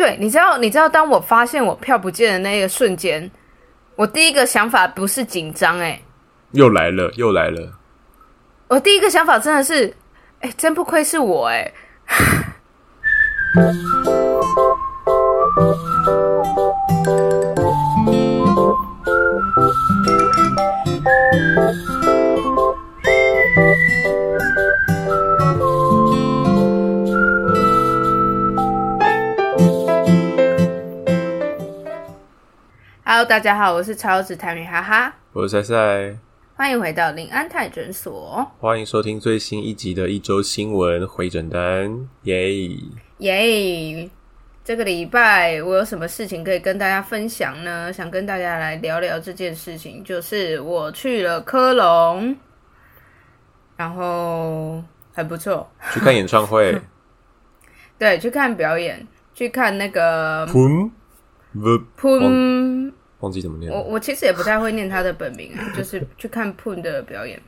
对，你知道，你知道，当我发现我票不见的那个瞬间，我第一个想法不是紧张，哎，又来了，又来了。我第一个想法真的是，哎，真不愧是我，哎。Hello，大家好，我是超子台米哈哈，我是赛赛，欢迎回到林安泰诊所，欢迎收听最新一集的一周新闻回诊单，耶！耶！这个礼拜我有什么事情可以跟大家分享呢？想跟大家来聊聊这件事情，就是我去了科隆，然后很不错，去看演唱会，对，去看表演，去看那个。忘记怎么念。我我其实也不太会念他的本名，就是去看 Poon 的表演，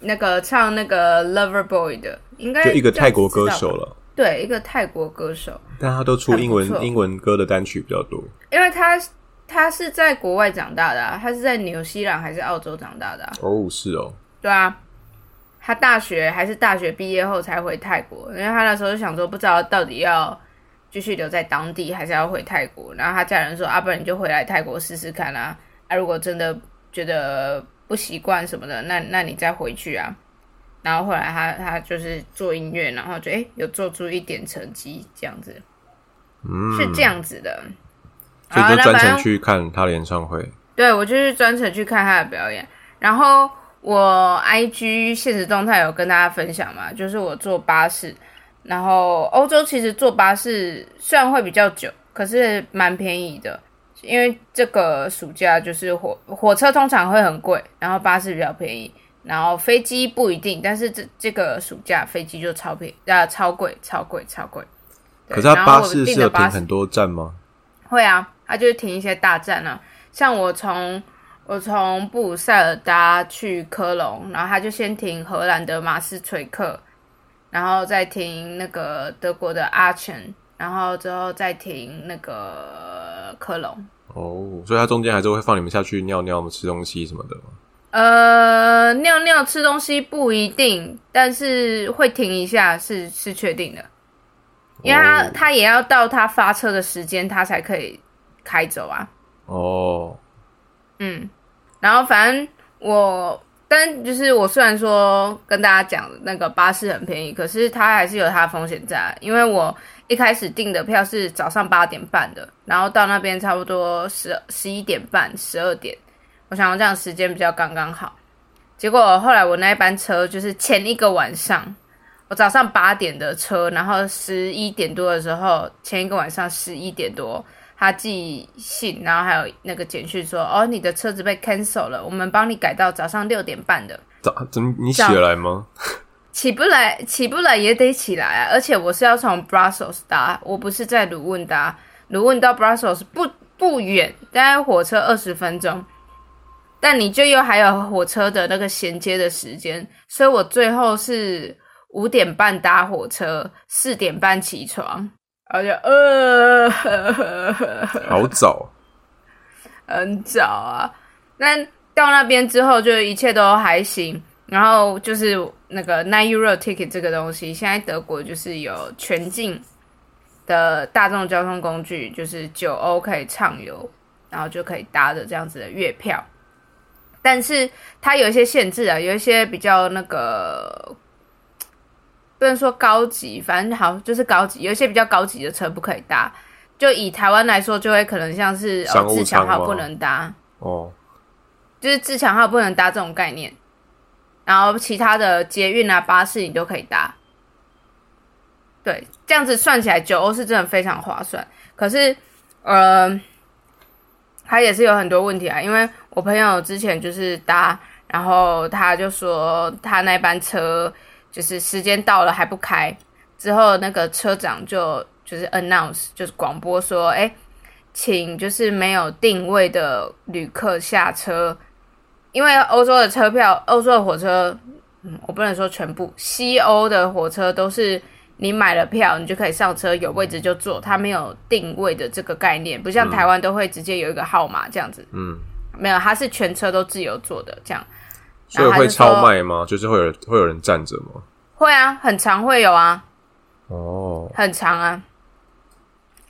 那个唱那个 Lover Boy 的，应该就一个泰国歌手了。对，一个泰国歌手，但他都出英文英文歌的单曲比较多。因为他他是在国外长大的，他是在纽西兰还是澳洲长大的？哦，是哦。对啊，他大学还是大学毕业后才回泰国，因为他那时候就想说，不知道到底要。继续留在当地，还是要回泰国？然后他家人说：“啊，不然你就回来泰国试试看啊！啊，如果真的觉得不习惯什么的，那那你再回去啊。”然后后来他他就是做音乐，然后就哎有做出一点成绩，这样子，嗯，是这样子的。所以就专程去看他的演唱会。对，我就是专程去看他的表演。然后我 IG 现实动态有跟大家分享嘛，就是我坐巴士。然后欧洲其实坐巴士虽然会比较久，可是蛮便宜的，因为这个暑假就是火火车通常会很贵，然后巴士比较便宜，然后飞机不一定，但是这这个暑假飞机就超便啊超贵超贵超贵。可是它巴士是有停很多站吗？会啊，它就是停一些大站啊，像我从我从布鲁塞尔搭去科隆，然后他就先停荷兰的马斯垂克。然后再停那个德国的阿全，然后之后再停那个科隆。哦，所以它中间还是会放你们下去尿尿、吃东西什么的吗？呃，尿尿、吃东西不一定，但是会停一下，是是确定的，因为他他也要到他发车的时间，他才可以开走啊。哦，嗯，然后反正我。但就是我虽然说跟大家讲那个巴士很便宜，可是它还是有它的风险在。因为我一开始订的票是早上八点半的，然后到那边差不多十十一点半、十二点，我想要这样时间比较刚刚好。结果后来我那一班车就是前一个晚上，我早上八点的车，然后十一点多的时候，前一个晚上十一点多。他寄信，然后还有那个简讯说：“哦，你的车子被 cancel 了，我们帮你改到早上六点半的。”早怎么你起得来吗？起不来，起不来也得起来啊！而且我是要从 Brussels 搭，我不是在卢汶搭。卢汶到 Brussels 不不远，大概火车二十分钟。但你就又还有火车的那个衔接的时间，所以我最后是五点半搭火车，四点半起床。而且呃，好早，很早啊。那到那边之后，就一切都还行。然后就是那个 nine euro ticket 这个东西，现在德国就是有全境的大众交通工具，就是九欧可以畅游，然后就可以搭着这样子的月票。但是它有一些限制啊，有一些比较那个。不能说高级，反正好就是高级。有一些比较高级的车不可以搭，就以台湾来说，就会可能像是自强号不能搭哦，就是自强号不能搭这种概念。然后其他的捷运啊、巴士你都可以搭。对，这样子算起来九欧是真的非常划算。可是，呃，它也是有很多问题啊。因为我朋友之前就是搭，然后他就说他那班车。就是时间到了还不开，之后那个车长就就是 announce 就是广播说，哎，请就是没有定位的旅客下车，因为欧洲的车票，欧洲的火车，嗯，我不能说全部，西欧的火车都是你买了票，你就可以上车，有位置就坐，它没有定位的这个概念，不像台湾都会直接有一个号码这样子。嗯，没有，它是全车都自由坐的这样。所以会超卖吗？就是会有会有人站着吗？会啊，很常会有啊。哦，很长啊，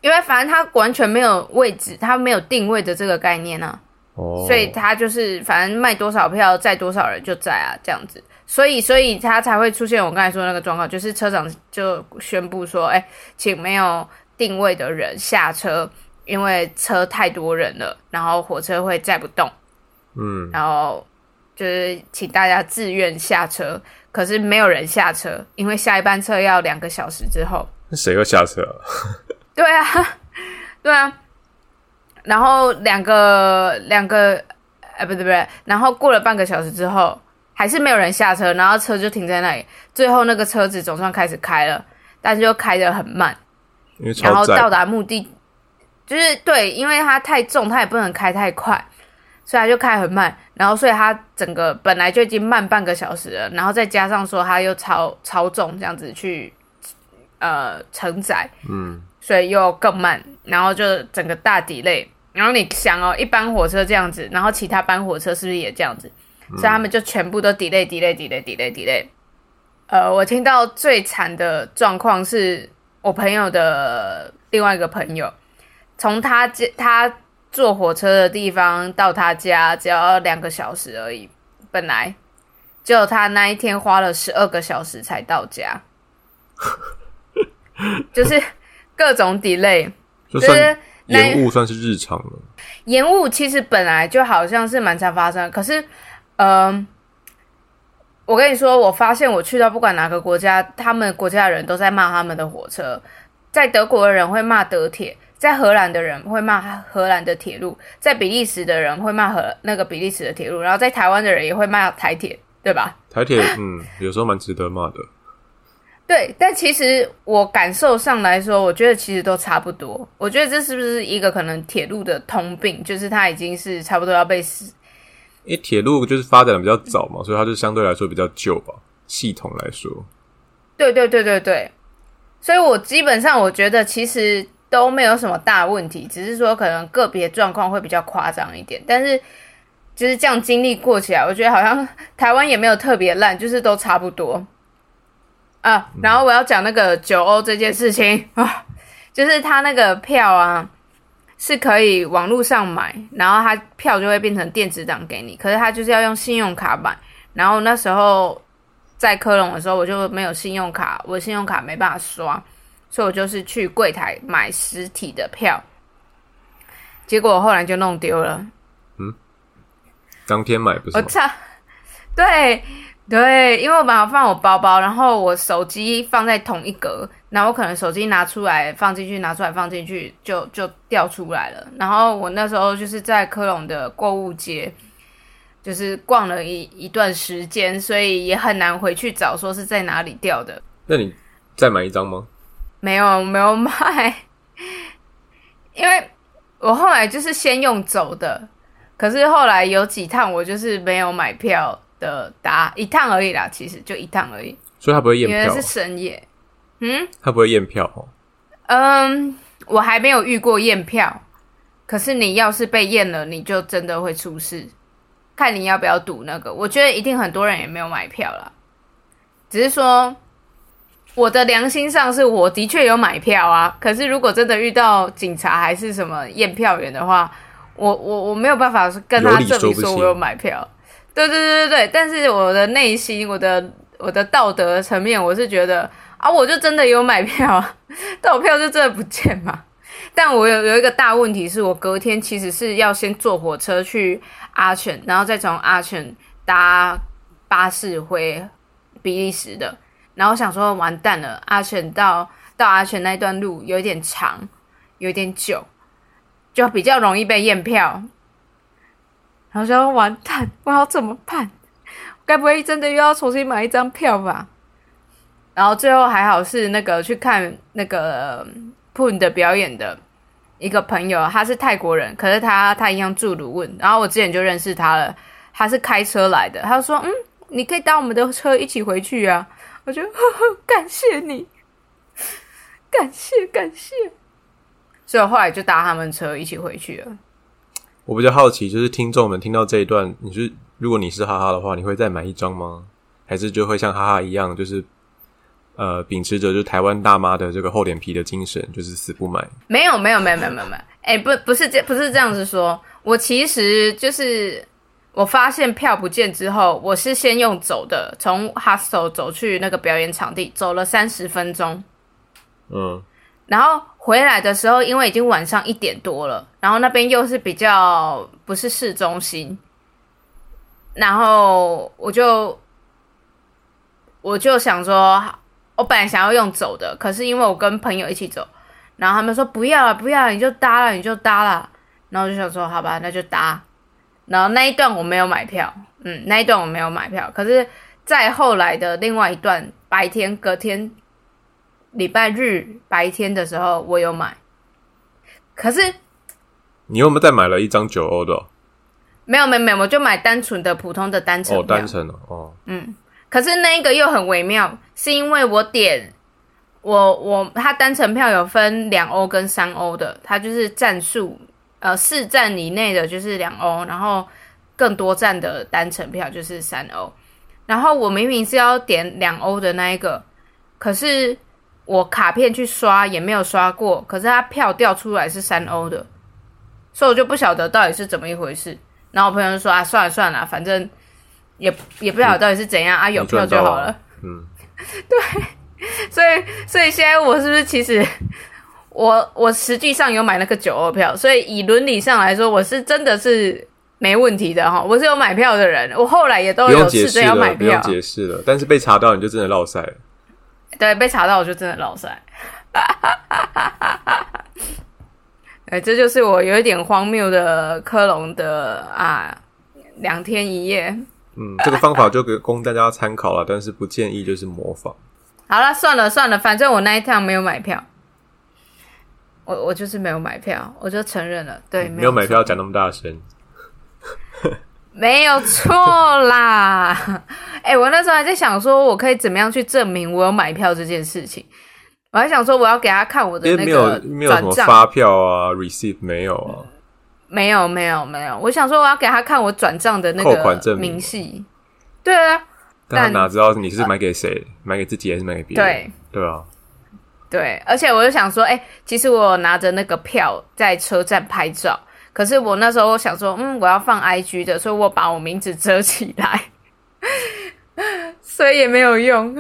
因为反正它完全没有位置，它没有定位的这个概念呢。哦，所以它就是反正卖多少票载多少人就载啊，这样子。所以，所以他才会出现我刚才说那个状况，就是车长就宣布说：“哎，请没有定位的人下车，因为车太多人了，然后火车会载不动。”嗯，然后就是请大家自愿下车，可是没有人下车，因为下一班车要两个小时之后。那谁又下车？对啊，对啊。然后两个两个，哎，不对不对，然后过了半个小时之后。还是没有人下车，然后车就停在那里。最后那个车子总算开始开了，但是又开得很慢，然后到达目的就是对，因为它太重，它也不能开太快，所以他就开很慢。然后所以他整个本来就已经慢半个小时了，然后再加上说他又超超重这样子去呃承载，嗯，所以又更慢，然后就整个大底类。然后你想哦，一班火车这样子，然后其他班火车是不是也这样子？所以他们就全部都 delay delay delay delay delay。呃，我听到最惨的状况是我朋友的另外一个朋友，从他接他坐火车的地方到他家只要两个小时而已，本来就他那一天花了十二个小时才到家，就是各种 delay，就是延误算是日常了。延误其实本来就好像是蛮常发生，可是。嗯，我跟你说，我发现我去到不管哪个国家，他们国家的人都在骂他们的火车。在德国的人会骂德铁，在荷兰的人会骂荷兰的铁路，在比利时的人会骂荷那个比利时的铁路，然后在台湾的人也会骂台铁，对吧？台铁，嗯，有时候蛮值得骂的。对，但其实我感受上来说，我觉得其实都差不多。我觉得这是不是一个可能铁路的通病，就是它已经是差不多要被死。因为铁路就是发展的比较早嘛，所以它就相对来说比较旧吧。系统来说，对对对对对，所以我基本上我觉得其实都没有什么大问题，只是说可能个别状况会比较夸张一点。但是就是这样经历过起来，我觉得好像台湾也没有特别烂，就是都差不多啊。然后我要讲那个九欧这件事情啊，就是他那个票啊。是可以网络上买，然后他票就会变成电子档给你。可是他就是要用信用卡买，然后那时候在科隆的时候我就没有信用卡，我信用卡没办法刷，所以我就是去柜台买实体的票。结果我后来就弄丢了。嗯，当天买不是？我操！对对，因为我把它放我包包，然后我手机放在同一格。然后我可能手机拿出来放进去，拿出来放进去，就就掉出来了。然后我那时候就是在科隆的购物街，就是逛了一一段时间，所以也很难回去找说是在哪里掉的。那你再买一张吗？没有，没有买，因为我后来就是先用走的，可是后来有几趟我就是没有买票的，搭一趟而已啦，其实就一趟而已。所以他不会验票，因为是深夜。嗯，他不会验票哦。嗯，我还没有遇过验票，可是你要是被验了，你就真的会出事。看你要不要赌那个，我觉得一定很多人也没有买票啦。只是说，我的良心上是我的确有买票啊。可是如果真的遇到警察还是什么验票员的话，我我我没有办法跟他证明说我有买票。对对对对对，但是我的内心，我的我的道德层面，我是觉得。啊，我就真的有买票啊，但我票就真的不见嘛。但我有有一个大问题，是我隔天其实是要先坐火车去阿犬，然后再从阿犬搭巴士回比利时的。然后想说完蛋了，阿全到到阿全那段路有点长，有点久，就比较容易被验票。然后说完蛋，我要怎么办？该不会真的又要重新买一张票吧？然后最后还好是那个去看那个 Poon 的表演的一个朋友，他是泰国人，可是他他一样住鲁汶，然后我之前就认识他了，他是开车来的，他说嗯，你可以搭我们的车一起回去啊，我就呵呵感谢你，感谢感谢。所以我后来就搭他们车一起回去了。我比较好奇，就是听众们听到这一段，你是如果你是哈哈的话，你会再买一张吗？还是就会像哈哈一样，就是呃秉持着就台湾大妈的这个厚脸皮的精神，就是死不买？没有没有没有没有没有没有，哎、不不是这不是这样子说，我其实就是我发现票不见之后，我是先用走的，从 hostel 走去那个表演场地，走了三十分钟，嗯，然后回来的时候，因为已经晚上一点多了，然后那边又是比较不是市中心，然后我就我就想说，我本来想要用走的，可是因为我跟朋友一起走，然后他们说不要了，不要了，你就搭了，你就搭了，然后我就想说，好吧，那就搭。然后那一段我没有买票，嗯，那一段我没有买票，可是再后来的另外一段白天隔天礼拜日白天的时候，我有买，可是你有没有再买了一张九欧的哦？没有没有没有，我就买单纯的普通的单程哦，票。单程哦，嗯，可是那一个又很微妙，是因为我点我我它单程票有分两欧跟三欧的，它就是站数呃四站以内的就是两欧，然后更多站的单程票就是三欧。然后我明明是要点两欧的那一个，可是我卡片去刷也没有刷过，可是它票掉出来是三欧的，所以我就不晓得到底是怎么一回事。然后我朋友就说啊，算了算了，反正也也不晓得到底是怎样啊，有票就好了。嗯，对所以，所以现在我是不是其实我我实际上有买那个九二票，所以以伦理上来说，我是真的是没问题的哈，我是有买票的人，我后来也都有试着要买票，不用解释了。但是被查到，你就真的落赛了。对，被查到我就真的落赛。哎，这就是我有一点荒谬的科隆的啊，两天一夜。嗯，这个方法就给供大家参考了，但是不建议就是模仿。好了，算了算了，反正我那一趟没有买票，我我就是没有买票，我就承认了，对，没有买错票讲那么大声，没有错啦。哎、我那时候还在想说，我可以怎么样去证明我有买票这件事情。我还想说，我要给他看我的那个没有那个没有什么发票啊、receipt 没有啊。没有没有没有。我想说，我要给他看我转账的那扣款证个明明细。对啊，但他但哪知道你是买给谁？买给自己还是买给别人？对对啊，对，而且我就想说，哎、其实我有拿着那个票在车站拍照，可是我那时候想说，嗯，我要放 IG 的，所以我把我名字遮起来，所以也没有用，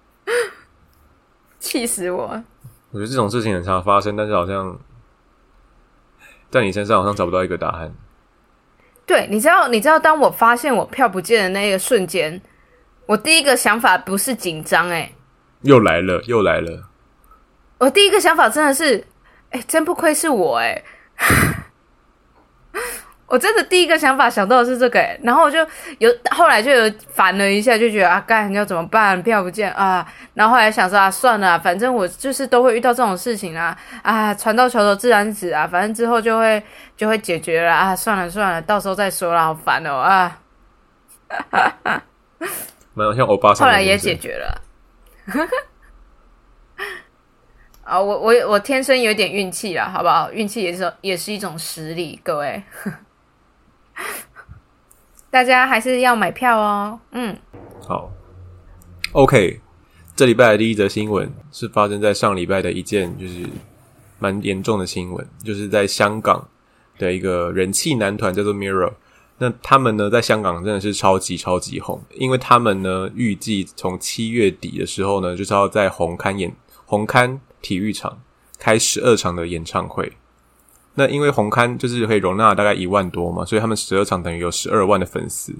气死我！我觉得这种事情很常发生，但是好像在你身上好像找不到一个答案。对，你知道，你知道，当我发现我票不见的那个瞬间，我第一个想法不是紧张，哎，又来了，又来了。我第一个想法真的是，哎、真不愧是我、哎，我真的第一个想法想到的是这个、哎，然后我就有后来就有烦了一下，就觉得啊，干要怎么办？票不见啊，然后后来想说啊，算了啊，反正我就是都会遇到这种事情啊，啊，船到桥头自然直啊，反正之后就会就会解决了啊，算了算了，到时候再说了，好烦哦啊，蛮像欧巴桑的后来也解决了。啊，我我我天生有点运气啦，好不好？运气也是也是一种实力，各位，大家还是要买票哦。嗯，好，OK，这礼拜的第一则新闻是发生在上礼拜的一件就是蛮严重的新闻，就是在香港的一个人气男团叫做 Mirror。那他们呢，在香港真的是超级超级红，因为他们呢预计从七月底的时候呢，就是要在红勘演红勘体育场开十二场的演唱会。那因为红勘就是可以容纳大概一万多嘛，所以他们十二场等于有十二万的粉丝。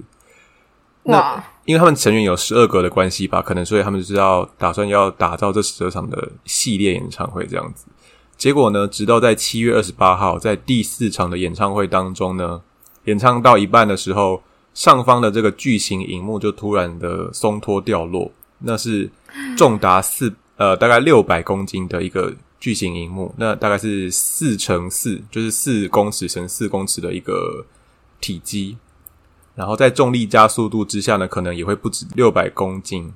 那，因为他们成员有十二个的关系吧，可能所以他们就是要打算要打造这十二场的系列演唱会这样子。结果呢，直到在七月二十八号，在第四场的演唱会当中呢，演唱到一半的时候，上方的这个巨型荧幕就突然的松脱掉落，那是重达四呃大概六百公斤的一个巨型荧幕，那大概是四乘四，就是四公尺乘四公尺的一个体积。然后在重力加速度之下呢，可能也会不止六百公斤。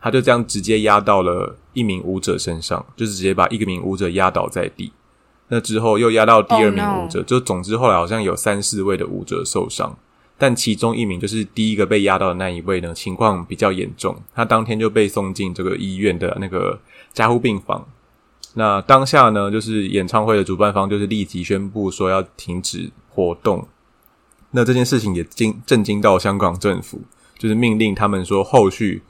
它就这样直接压到了一名舞者身上，就是直接把一个名舞者压倒在地。那之后又压到第二名舞者，就总之后来好像有三四位的舞者受伤，但其中一名就是第一个被压到的那一位呢，情况比较严重，他当天就被送进这个医院的那个加护病房。那当下呢，就是演唱会的主办方就是立即宣布说要停止活动。那这件事情也惊震惊到香港政府，就是命令他们说后续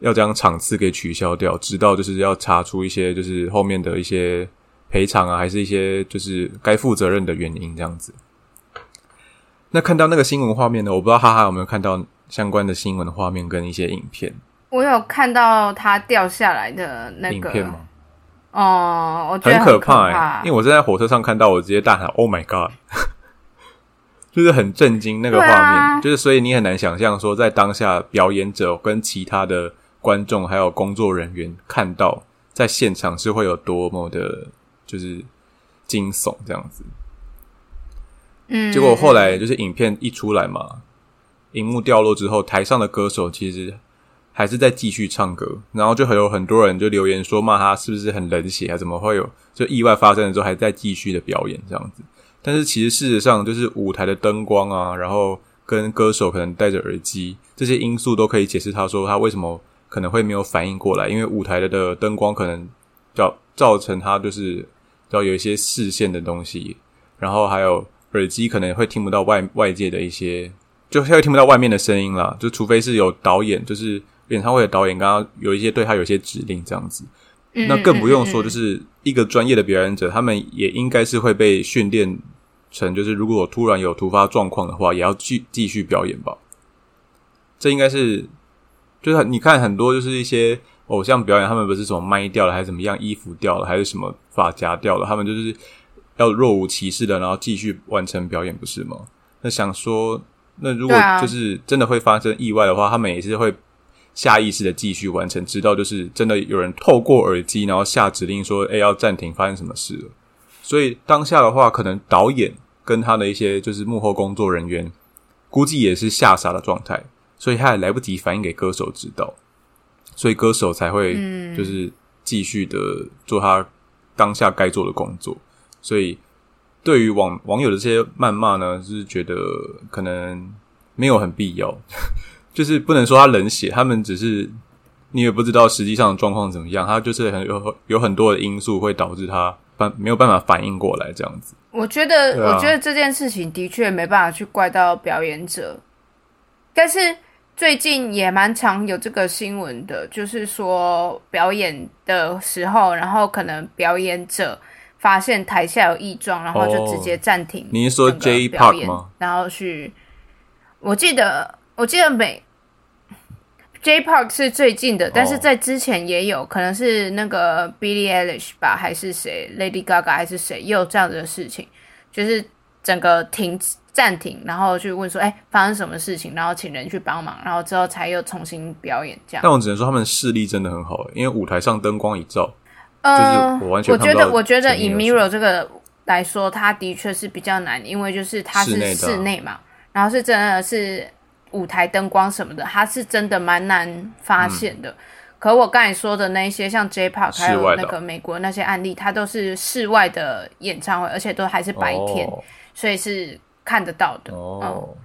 要将场次给取消掉，直到就是要查出一些就是后面的一些赔偿啊，还是一些就是该负责任的原因这样子。那看到那个新闻画面呢，我不知道哈哈有没有看到相关的新闻的画面跟一些影片。我有看到它掉下来的那个影片吗？哦，我觉得很可怕、欸，因为我是在火车上看到，我直接大喊 “Oh my god”，就是很震惊那个画面，啊就是所以你很难想象说，在当下表演者跟其他的观众还有工作人员看到在现场是会有多么的，就是惊悚这样子。嗯，结果后来就是影片一出来嘛，荧幕掉落之后，台上的歌手其实还是在继续唱歌，然后就很有很多人就留言说骂他是不是很冷血啊？怎么会有就意外发生的时候还在继续的表演这样子？但是其实事实上就是舞台的灯光啊，然后跟歌手可能戴着耳机这些因素都可以解释他说他为什么可能会没有反应过来，因为舞台的的灯光可能造造成他就是要有一些视线的东西，然后还有耳机可能会听不到外外界的一些，就会听不到外面的声音啦。就除非是有导演，就是演唱会的导演刚刚有一些对他有一些指令这样子，嗯那更不用说，就是一个专业的表演者，他们也应该是会被训练成，就是如果突然有突发状况的话，也要继继续表演吧。这应该是，就是你看很多就是一些偶像表演，他们不是什么麦掉了，还是怎么样，衣服掉了，还是什么发夹掉了，他们就是要若无其事的，然后继续完成表演，不是吗？那想说，那如果就是真的会发生意外的话，他们也是会下意识的继续完成，直到就是真的有人透过耳机，然后下指令说：“哎、要暂停，发生什么事了？”所以当下的话，可能导演跟他的一些就是幕后工作人员，估计也是吓傻的状态，所以他也来不及反应给歌手知道，所以歌手才会嗯就是继续的做他当下该做的工作。所以对于网网友的这些谩骂呢，就是觉得可能没有很必要，就是不能说他冷血，他们只是你也不知道实际上的状况怎么样，他就是很有有很多的因素会导致他办没有办法反应过来这样子。我觉得，啊我觉得这件事情的确没办法去怪到表演者，但是最近也蛮常有这个新闻的，就是说表演的时候，然后可能表演者发现台下有异状，然后就直接暂停、哦你是说 J Park 吗？然后去，我记得，我记得每 J Park 是最近的，但是在之前也有可能是那个 Billie Eilish 吧，还是谁，Lady Gaga 还是谁，也有这样子的事情，就是整个停暂停，然后去问说，哎、发生什么事情，然后请人去帮忙，然后之后才又重新表演这样。但我只能说他们视力真的很好，因为舞台上灯光一照，呃，就是我完全看觉得，不到我觉得以前面有 Mirror 这个来说，它的确是比较难，因为就是它是室内的啊。室内嘛，然后是真的是舞台灯光什么的，它是真的蛮难发现的。可我刚才说的那一些，像 J Park 还有那个美国那些案例，它都是室外的演唱会，而且都还是白天，哦所以是看得到的。嗯，哦，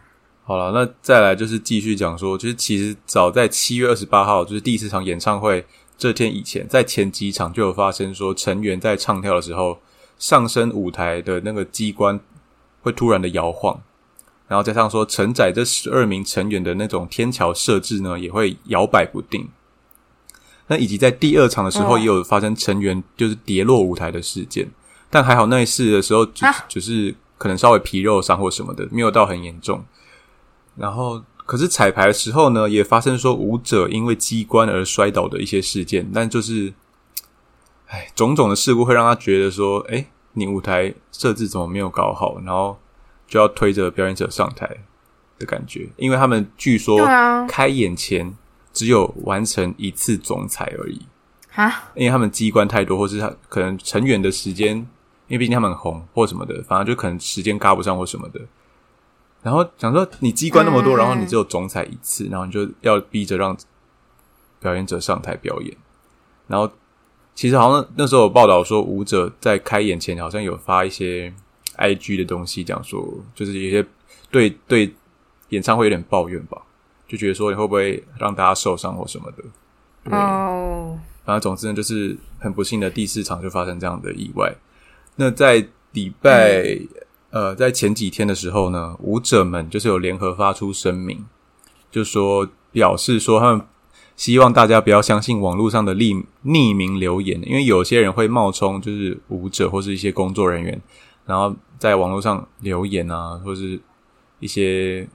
好了，那再来就是继续讲说，就是其实早在七月二十八号，就是第一次场演唱会这天以前，在前几场就有发生说，成员在唱跳的时候，上升舞台的那个机关会突然的摇晃，然后加上说承载这十二名成员的那种天桥设置呢，也会摇摆不定。那以及在第二场的时候，哦也有发生成员就是跌落舞台的事件，但还好那一次的时候，只、啊。只是可能稍微皮肉伤或什么的，没有到很严重。然后，可是彩排的时候呢，也发生说舞者因为机关而摔倒的一些事件，但就是，哎，种种的事故会让他觉得说，哎，你舞台设置怎么没有搞好，然后就要推着表演者上台的感觉，因为他们据说开演前只有完成一次总彩而已。啊，因为他们机关太多，或是他可能成员的时间，因为毕竟他们很红或什么的，反正就可能时间嘎不上或什么的。然后想说你机关那么多，嗯然后你只有总彩一次，然后你就要逼着让表演者上台表演。然后其实好像那时候有报道说，舞者在开演前好像有发一些 IG 的东西，讲说就是有些对对演唱会有点抱怨吧，就觉得说你会不会让大家受伤或什么的。哦，反正总之呢，就是很不幸的第四场就发生这样的意外。那在礼拜、呃，在前几天的时候呢，舞者们就是有联合发出声明，就说表示说他们希望大家不要相信网络上的匿匿名留言，因为有些人会冒充就是舞者或是一些工作人员，然后在网络上留言啊，或是一些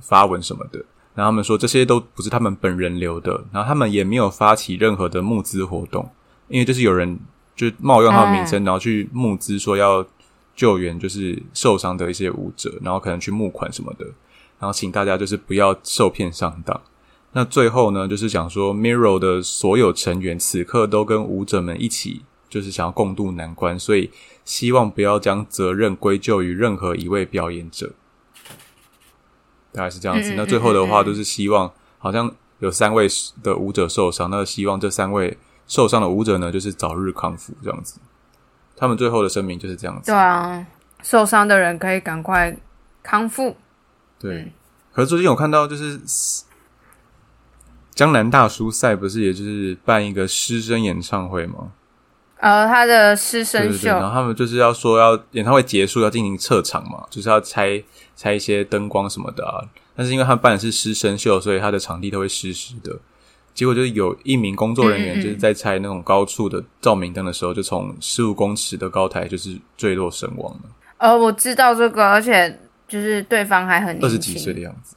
发文什么的。然后他们说这些都不是他们本人留的，然后他们也没有发起任何的募资活动，因为就是有人就冒用他的名称，然后去募资说要救援就是受伤的一些舞者，然后可能去募款什么的，然后请大家就是不要受骗上当。那最后呢，就是讲说 Mirror 的所有成员此刻都跟舞者们一起，就是想要共度难关，所以希望不要将责任归咎于任何一位表演者。大概是这样子。那最后的话，嗯嗯都是希望，好像有三位的舞者受伤，那希望这三位受伤的舞者呢，就是早日康复这样子。他们最后的声明就是这样子对。啊，受伤的人可以赶快康复。对。嗯可是最近有看到，就是江南大叔赛不是也就是办一个师生演唱会吗？呃，他的师对生对对，然，后他们就是要说要演唱会结束要进行撤场嘛，就是要拆拆一些灯光什么的啊。但是因为他们办的是师生秀，所以他的场地都会湿湿的。结果就是有一名工作人员就是在拆那种高处的照明灯的时候，就从十五公尺的高台就是坠落身亡了，呃，我知道这个，而且就是对方还很，二十几岁的样子。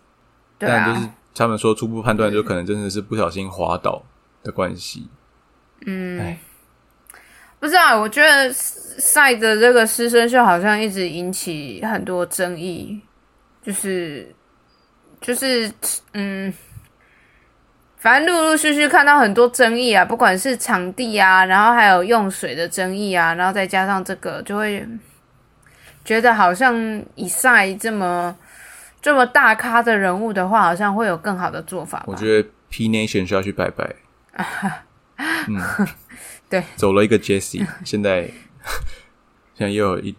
对但就是啊，他们说初步判断，就可能真的是不小心滑倒的关系。嗯。哎，不知道，我觉得赛的这个师生秀好像一直引起很多争议，就是就是嗯，反正陆陆续续看到很多争议啊，不管是场地啊，然后还有用水的争议啊，然后再加上这个，就会觉得好像以赛这么这么大咖的人物的话，好像会有更好的做法。我觉得 P Nation 需要去拜拜。嗯，对，走了一个 Jesse，现在现在又有一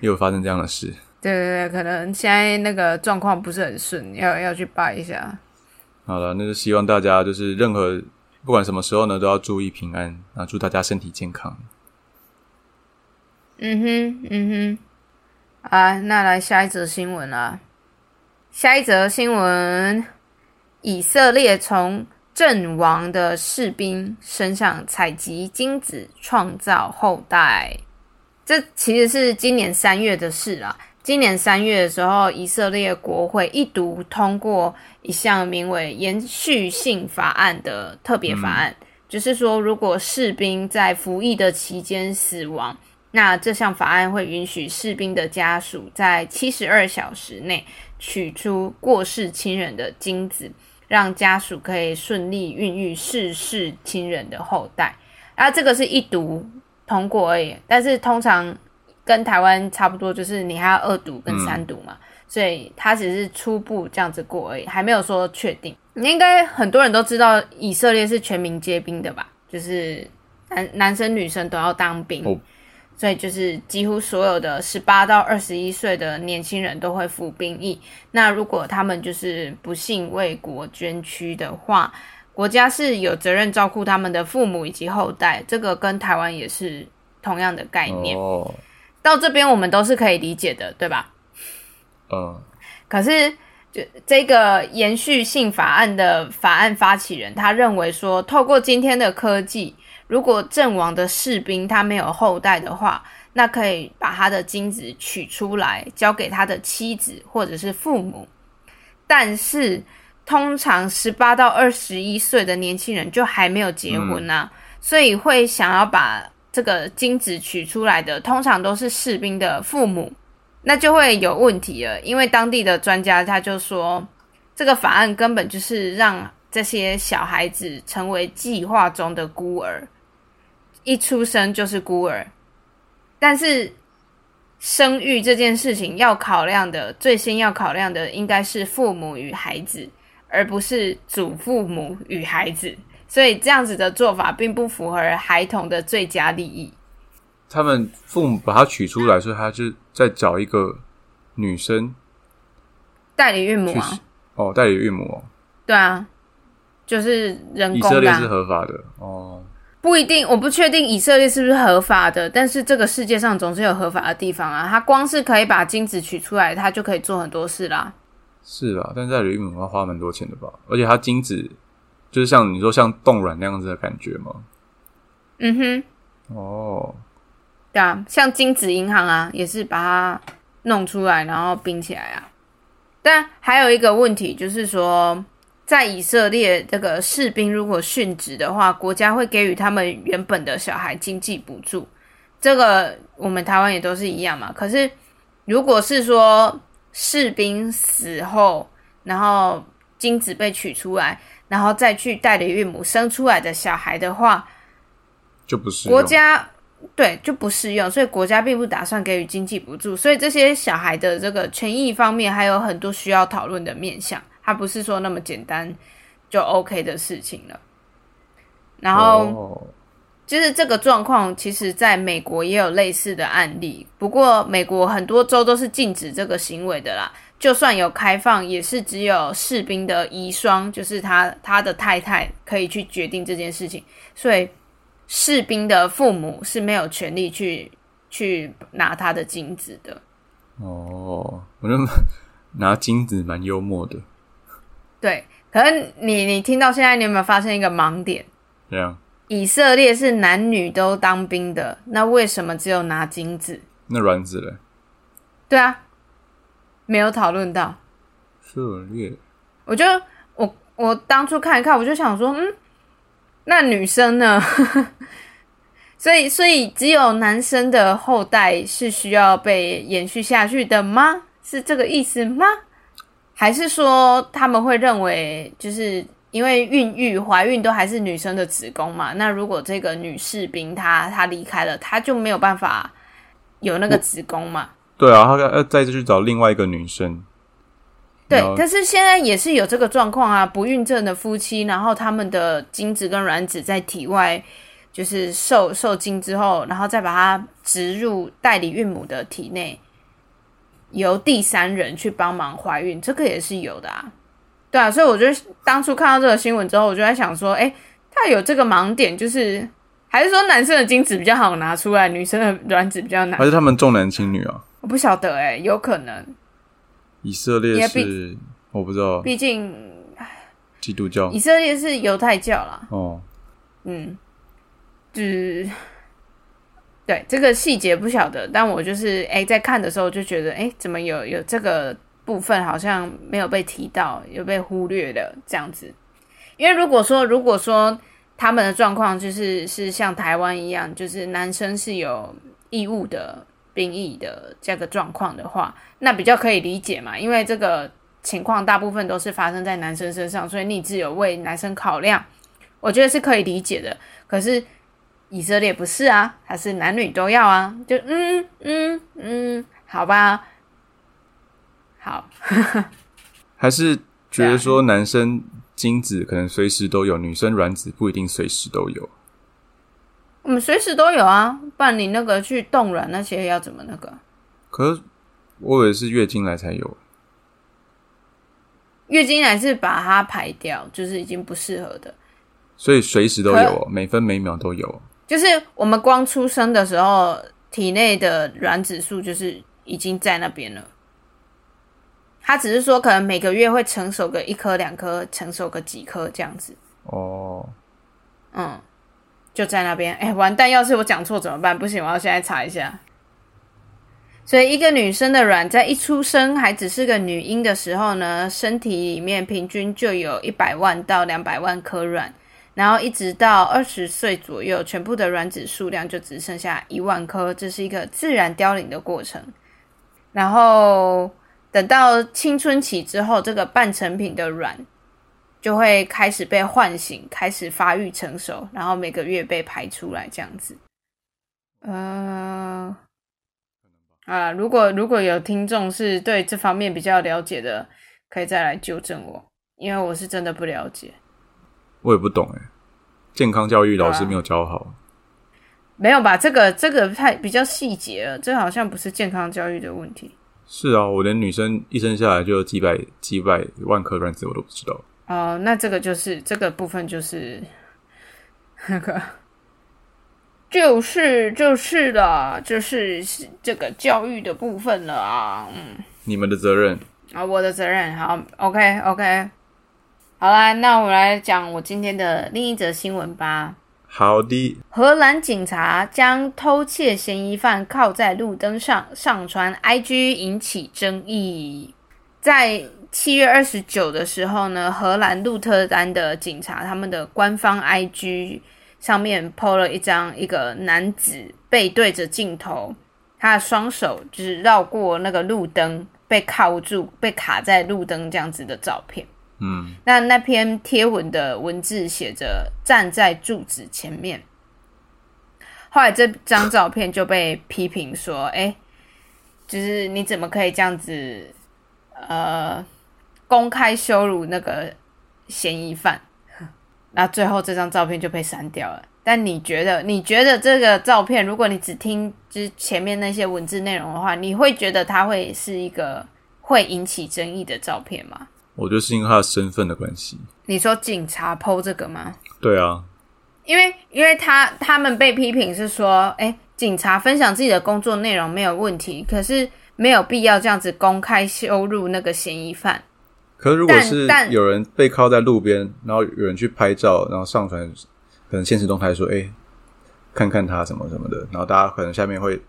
又有发生这样的事。对对对，可能现在那个状况不是很顺，要要去拜一下。好了，那就希望大家就是任何不管什么时候呢，都要注意平安啊，祝大家身体健康。嗯哼，嗯哼，啊，那来下一则新闻啦。下一则新闻：以色列从阵亡的士兵身上采集精子，创造后代。这其实是今年三月的事啊。今年三月的时候，以色列国会一读通过一项名为“延续性法案”的特别法案，就是说，如果士兵在服役的期间死亡，那这项法案会允许士兵的家属在七十二小时内取出过世亲人的精子，让家属可以顺利孕育逝世亲人的后代。然后这个是一读通过而已，但是通常跟台湾差不多，就是你还要二读跟三读嘛，所以他只是初步这样子过而已，还没有说确定。你应该很多人都知道，以色列是全民皆兵的吧？就是男男生女生都要当兵。哦所以就是几乎所有的十八到二十一岁的年轻人都会服兵役。那如果他们就是不幸为国捐躯的话，国家是有责任照顾他们的父母以及后代。这个跟台湾也是同样的概念。哦，到这边我们都是可以理解的，对吧？嗯，可是，就这个延续性法案的法案发起人，他认为说，透过今天的科技，如果阵亡的士兵他没有后代的话，那可以把他的精子取出来，交给他的妻子或者是父母。但是，通常十八到二十一岁的年轻人就还没有结婚啊，所以会想要把这个精子取出来的，通常都是士兵的父母。那就会有问题了，因为当地的专家他就说，这个法案根本就是让这些小孩子成为计划中的孤儿，一出生就是孤儿。但是生育这件事情要考量的，最先要考量的应该是父母与孩子，而不是祖父母与孩子。所以这样子的做法并不符合孩童的最佳利益。他们父母把他取出来，所以他就再找一个女生代理孕母啊，哦，代理孕母哦，对啊，就是人以工的啊、色列是合法的哦。不一定，我不确定以色列是不是合法的，但是这个世界上总是有合法的地方啊。他光是可以把精子取出来，他就可以做很多事啦。是啊，但是代理孕母要花蛮多钱的吧？而且它精子就是像你说像冻卵那样子的感觉吗？嗯哼，哦，对啊，像精子银行啊，也是把它弄出来，然后冰起来啊。但还有一个问题就是说，在以色列这个士兵如果殉职的话，国家会给予他们原本的小孩经济补助。这个我们台湾也都是一样嘛。可是如果是说士兵死后，然后精子被取出来，然后再去代理孕母生出来的小孩的话，就不是国家对就不适用，所以国家并不打算给予经济补助，所以这些小孩的这个权益方面还有很多需要讨论的面向，它不是说那么简单就 OK 的事情了。然后就是这个状况，其实在美国也有类似的案例，不过美国很多州都是禁止这个行为的啦。就算有开放，也是只有士兵的遗孀，就是他他的太太可以去决定这件事情，所以士兵的父母是没有权利去去拿他的金子的。哦，我觉得拿金子蛮幽默的，对，可是你你听到现在，你有没有发现一个盲点？这样以色列是男女都当兵的，那为什么只有拿金子？那卵子嘞？对啊，没有讨论到。以色列我就我我当初看一看，我就想说，嗯，那女生呢？所以所以只有男生的后代是需要被延续下去的吗？是这个意思吗？还是说他们会认为，就是因为孕育、怀孕都还是女生的子宫嘛？那如果这个女士兵她她离开了，她就没有办法有那个子宫嘛？对啊，她要再去找另外一个女生，对，但是现在也是有这个状况啊，不孕症的夫妻，然后他们的精子跟卵子在体外就是受受精之后，然后再把它植入代理孕母的体内，由第三人去帮忙怀孕，这个也是有的啊。对啊，所以我觉得当初看到这个新闻之后，我就在想说，哎，他有这个盲点，就是还是说男生的精子比较好拿出来，女生的卵子比较难还？是他们重男轻女啊？我不晓得、哎，有可能，以色列是我不知道，毕竟基督教以色列是犹太教啦。哦，嗯，就是对这个细节不晓得，但我就是哎、在看的时候就觉得哎、怎么有有这个部分好像没有被提到，有被忽略的这样子。因为如果说如果说他们的状况就是是像台湾一样，就是男生是有义务的兵役的这个状况的话，那比较可以理解嘛，因为这个情况大部分都是发生在男生身上，所以你只有为男生考量，我觉得是可以理解的。可是以色列不是啊，还是男女都要啊，就嗯嗯嗯，好吧，好，还是觉得说男生精子可能随时都有，女生卵子不一定随时都有。我们随时都有啊，不然你那个去冻卵那些要怎么那个？可是我以为是月经来才有，月经来是把它排掉，就是已经不适合的。所以随时都有哦，每分每秒都有。就是我们光出生的时候，体内的卵子数就是已经在那边了。它只是说可能每个月会成熟个一颗两颗，成熟个几颗这样子。哦，嗯，就在那边。哎、完蛋！要是我讲错怎么办？不行，我要现在查一下。所以，一个女生的卵在一出生还只是个女婴的时候呢，身体里面平均就有一百万到两百万颗卵，然后一直到二十岁左右，全部的卵子数量就只剩下一万颗，这是一个自然凋零的过程。然后等到青春期之后，这个半成品的卵就会开始被唤醒，开始发育成熟，然后每个月被排出来这样子。呃，啊，如果如果有听众是对这方面比较了解的，可以再来纠正我，因为我是真的不了解。我也不懂哎。健康教育老师没有教好。没有吧？这个这个太比较细节了，这好像不是健康教育的问题。是啊，我连女生一生下来就有几百几百万颗卵子，我都不知道。哦，那这个就是这个部分就是 那个，就是就是了，就是这个教育的部分了啊。嗯，你们的责任啊，我的责任。好，OK OK，好啦，那我来讲我今天的另一则新闻吧。好的，荷兰警察将偷窃嫌疑犯靠在路灯上上传 IG，引起争议。在七月二十九的时候呢，荷兰鹿特丹的警察他们的官方 IG 上面 PO 了一张一个男子背对着镜头，他的双手就是绕过那个路灯，被铐住，被卡在路灯这样子的照片。嗯，那那篇贴文的文字写着“站在柱子前面”。后来这张照片就被批评说：“哎，就是你怎么可以这样子，呃，公开羞辱那个嫌疑犯？” 那最后这张照片就被删掉了。但你觉得，你觉得这个照片，如果你只听就是前面那些文字内容的话，你会觉得它会是一个会引起争议的照片吗？我觉得是因为他的身份的关系。你说警察剖这个吗？对啊，因为因为他他们被批评是说，哎，警察分享自己的工作内容没有问题，可是没有必要这样子公开羞辱那个嫌疑犯。可是如果是有人被靠在路边，然后有人去拍照，然后上传，可能现实动态说，哎，看看他什么什么的，然后大家可能下面会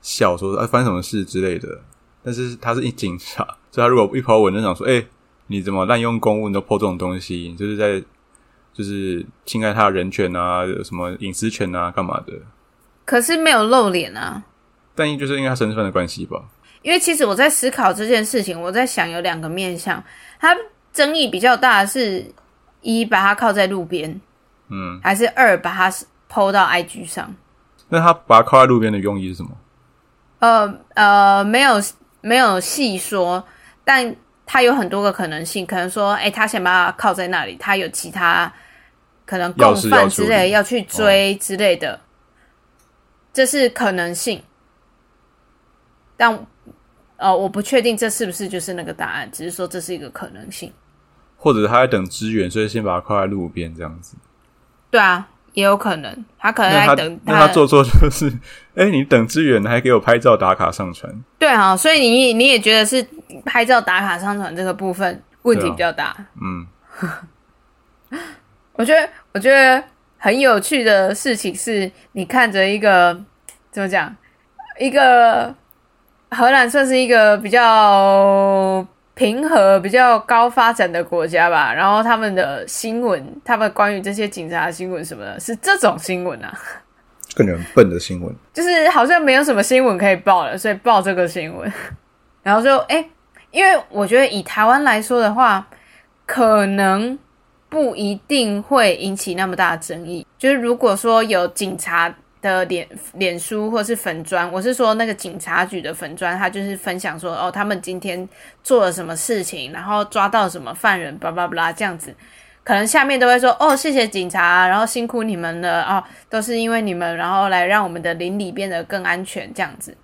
笑说，哎，发生什么事之类的。但是他是一警察，所以他如果一抛文就想说，哎。你怎么滥用公务？你都破这种东西，你就是在就是侵害他的人权啊，什么隐私权啊，干嘛的？可是没有露脸啊。但因就是因为他身份的关系吧。因为其实我在思考这件事情，我在想有两个面向，它争议比较大的是一把它靠在路边，嗯，还是二把它抛到 IG 上？那他把它靠在路边的用意是什么？呃呃，没有没有细说，但。他有很多个可能性，可能说，哎，他想把它靠在那里，他有其他可能共犯之类要去追之类的，这是可能性。但呃，我不确定这是不是就是那个答案，只是说这是一个可能性。或者他在等支援，所以先把它靠在路边这样子。对啊。也有可能，他可能在等。那他做错就是，哎，你等支援还给我拍照打卡上传。对啊，所以你你也觉得是拍照打卡上传这个部分问题比较大。嗯，我觉得我觉得很有趣的事情是，你看着一个怎么讲，一个荷兰算是一个比较。平和、比较高发展的国家吧，然后他们的新闻，他们关于这些警察的新闻什么的，是这种新闻啊，感觉很笨的新闻，就是好像没有什么新闻可以报了，所以报这个新闻，然后就哎，因为我觉得以台湾来说的话，可能不一定会引起那么大的争议，就是如果说有警察。的脸脸书或是粉砖，我是说那个警察局的粉砖，他就是分享说哦，他们今天做了什么事情，然后抓到什么犯人，巴拉巴拉这样子，可能下面都会说哦，谢谢警察，然后辛苦你们了哦，都是因为你们，然后来让我们的邻里变得更安全这样子。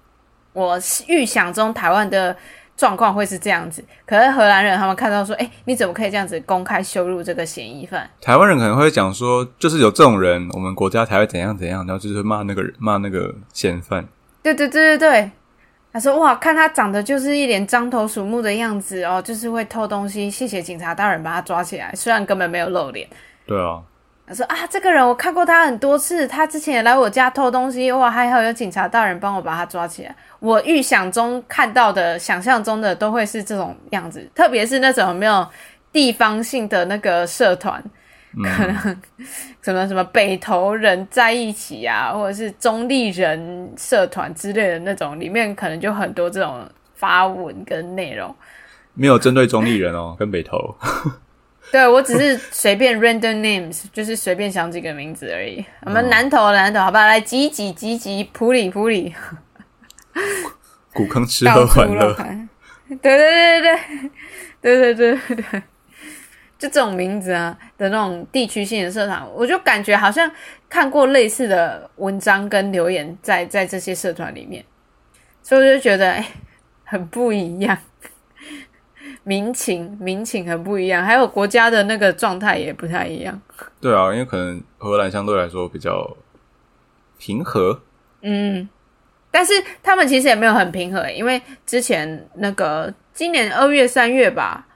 我预想中台湾的。状况会是这样子，可是荷兰人他们看到说，哎，你怎么可以这样子公开羞辱这个嫌疑犯？台湾人可能会讲说，就是有这种人，我们国家才会怎样怎样，然后就是会骂那个人，骂那个嫌犯。对对对对对，他说哇，看他长得就是一脸獐头鼠目的样子哦，就是会偷东西，谢谢警察大人把他抓起来，虽然根本没有露脸。对啊。他说啊，这个人我看过他很多次，他之前也来我家偷东西，哇，还好有警察大人帮我把他抓起来。我预想中看到的、想象中的都会是这种样子，特别是那种没有地方性的那个社团，可能什么什么北投人在一起啊，或者是中立人社团之类的那种，里面可能就很多这种发文跟内容。没有针对中立人哦，跟北投。对，我只是随便 random names，就是随便想几个名字而已。我们南投南投，好吧，来挤挤挤挤，普里普里，古坑吃喝玩乐。对对对对对对对对对。就这种名字啊的那种地区性的社团，我就感觉好像看过类似的文章跟留言在在这些社团里面，所以我就觉得哎，很不一样，民情民情很不一样，还有国家的那个状态也不太一样。对啊，因为可能荷兰相对来说比较平和，嗯，但是他们其实也没有很平和，因为之前那个今年二月三月吧，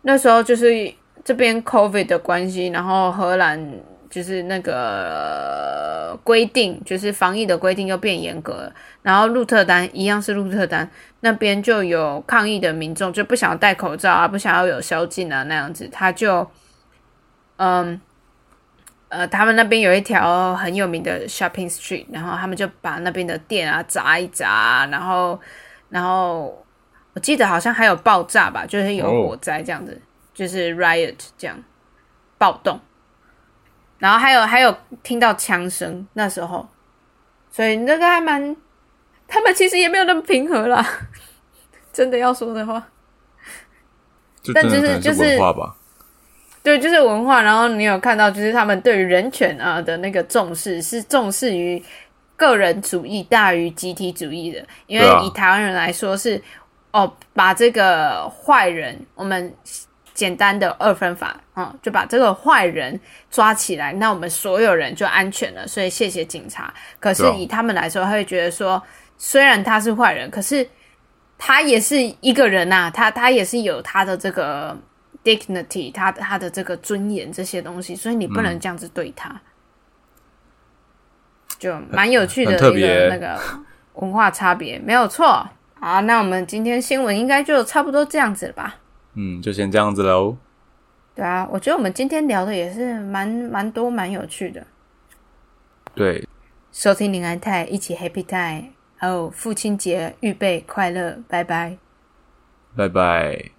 那时候就是这边 COVID 的关系，然后荷兰就是那个规定，就是防疫的规定又变严格了，然后鹿特丹一样是鹿特丹那边就有抗议的民众就不想要戴口罩啊，不想要有宵禁啊那样子，他就嗯。呃，他们那边有一条很有名的 shopping street，然后他们就把那边的店啊砸一砸，然后，然后我记得好像还有爆炸吧，就是有火灾这样子，就是 riot 这样暴动，然后还有还有听到枪声那时候，所以那个还蛮，他们其实也没有那么平和啦，真的要说的话，但就是就是文化吧。对，就是文化。然后你有看到，就是他们对于人权啊的那个重视，是重视于个人主义大于集体主义的。因为以台湾人来说，是哦，把这个坏人，我们简单的二分法啊，就把这个坏人抓起来，那我们所有人就安全了。所以谢谢警察。可是以他们来说，他会觉得说，虽然他是坏人，可是他也是一个人呐，他他也是有他的这个。dignity，他他的这个尊严这些东西，所以你不能这样子对他，就蛮有趣的一个那个文化差别，没有错。好，那我们今天新闻应该就差不多这样子了吧？嗯，就先这样子喽。对啊，我觉得我们今天聊的也是蛮蛮多蛮有趣的。对，收听林安泰一起 Happy Time，还有父亲节，预备快乐，拜拜，拜拜。